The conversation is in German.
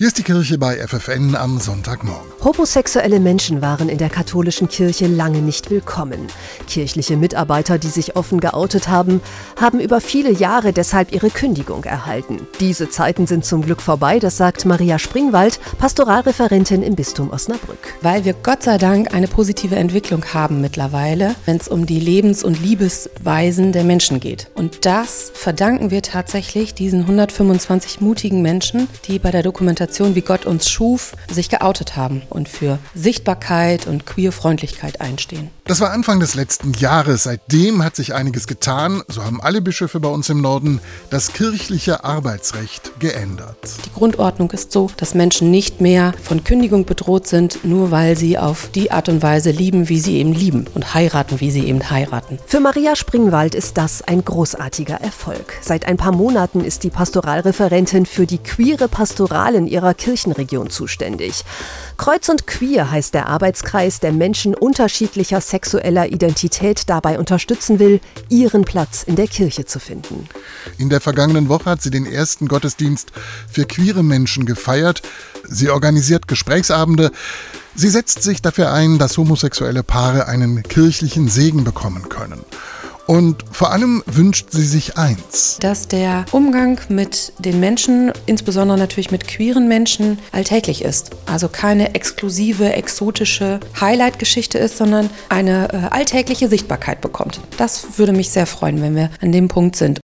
Hier ist die Kirche bei FFN am Sonntagmorgen. Homosexuelle Menschen waren in der katholischen Kirche lange nicht willkommen. Kirchliche Mitarbeiter, die sich offen geoutet haben, haben über viele Jahre deshalb ihre Kündigung erhalten. Diese Zeiten sind zum Glück vorbei, das sagt Maria Springwald, Pastoralreferentin im Bistum Osnabrück. Weil wir Gott sei Dank eine positive Entwicklung haben mittlerweile, wenn es um die Lebens- und Liebesweisen der Menschen geht. Und das verdanken wir tatsächlich diesen 125 mutigen Menschen, die bei der Dokumentation Organisation wie Gott uns schuf, sich geoutet haben und für Sichtbarkeit und Queerfreundlichkeit einstehen. Das war Anfang des letzten Jahres. Seitdem hat sich einiges getan. So haben alle Bischöfe bei uns im Norden das kirchliche Arbeitsrecht geändert. Die Grundordnung ist so, dass Menschen nicht mehr von Kündigung bedroht sind, nur weil sie auf die Art und Weise lieben, wie sie eben lieben und heiraten, wie sie eben heiraten. Für Maria Springwald ist das ein großartiger Erfolg. Seit ein paar Monaten ist die Pastoralreferentin für die queere Pastoral in ihrer ihrer Kirchenregion zuständig. Kreuz und Queer heißt der Arbeitskreis, der Menschen unterschiedlicher sexueller Identität dabei unterstützen will, ihren Platz in der Kirche zu finden. In der vergangenen Woche hat sie den ersten Gottesdienst für queere Menschen gefeiert. Sie organisiert Gesprächsabende. Sie setzt sich dafür ein, dass homosexuelle Paare einen kirchlichen Segen bekommen können. Und vor allem wünscht sie sich eins. Dass der Umgang mit den Menschen, insbesondere natürlich mit queeren Menschen, alltäglich ist. Also keine exklusive, exotische Highlight-Geschichte ist, sondern eine äh, alltägliche Sichtbarkeit bekommt. Das würde mich sehr freuen, wenn wir an dem Punkt sind.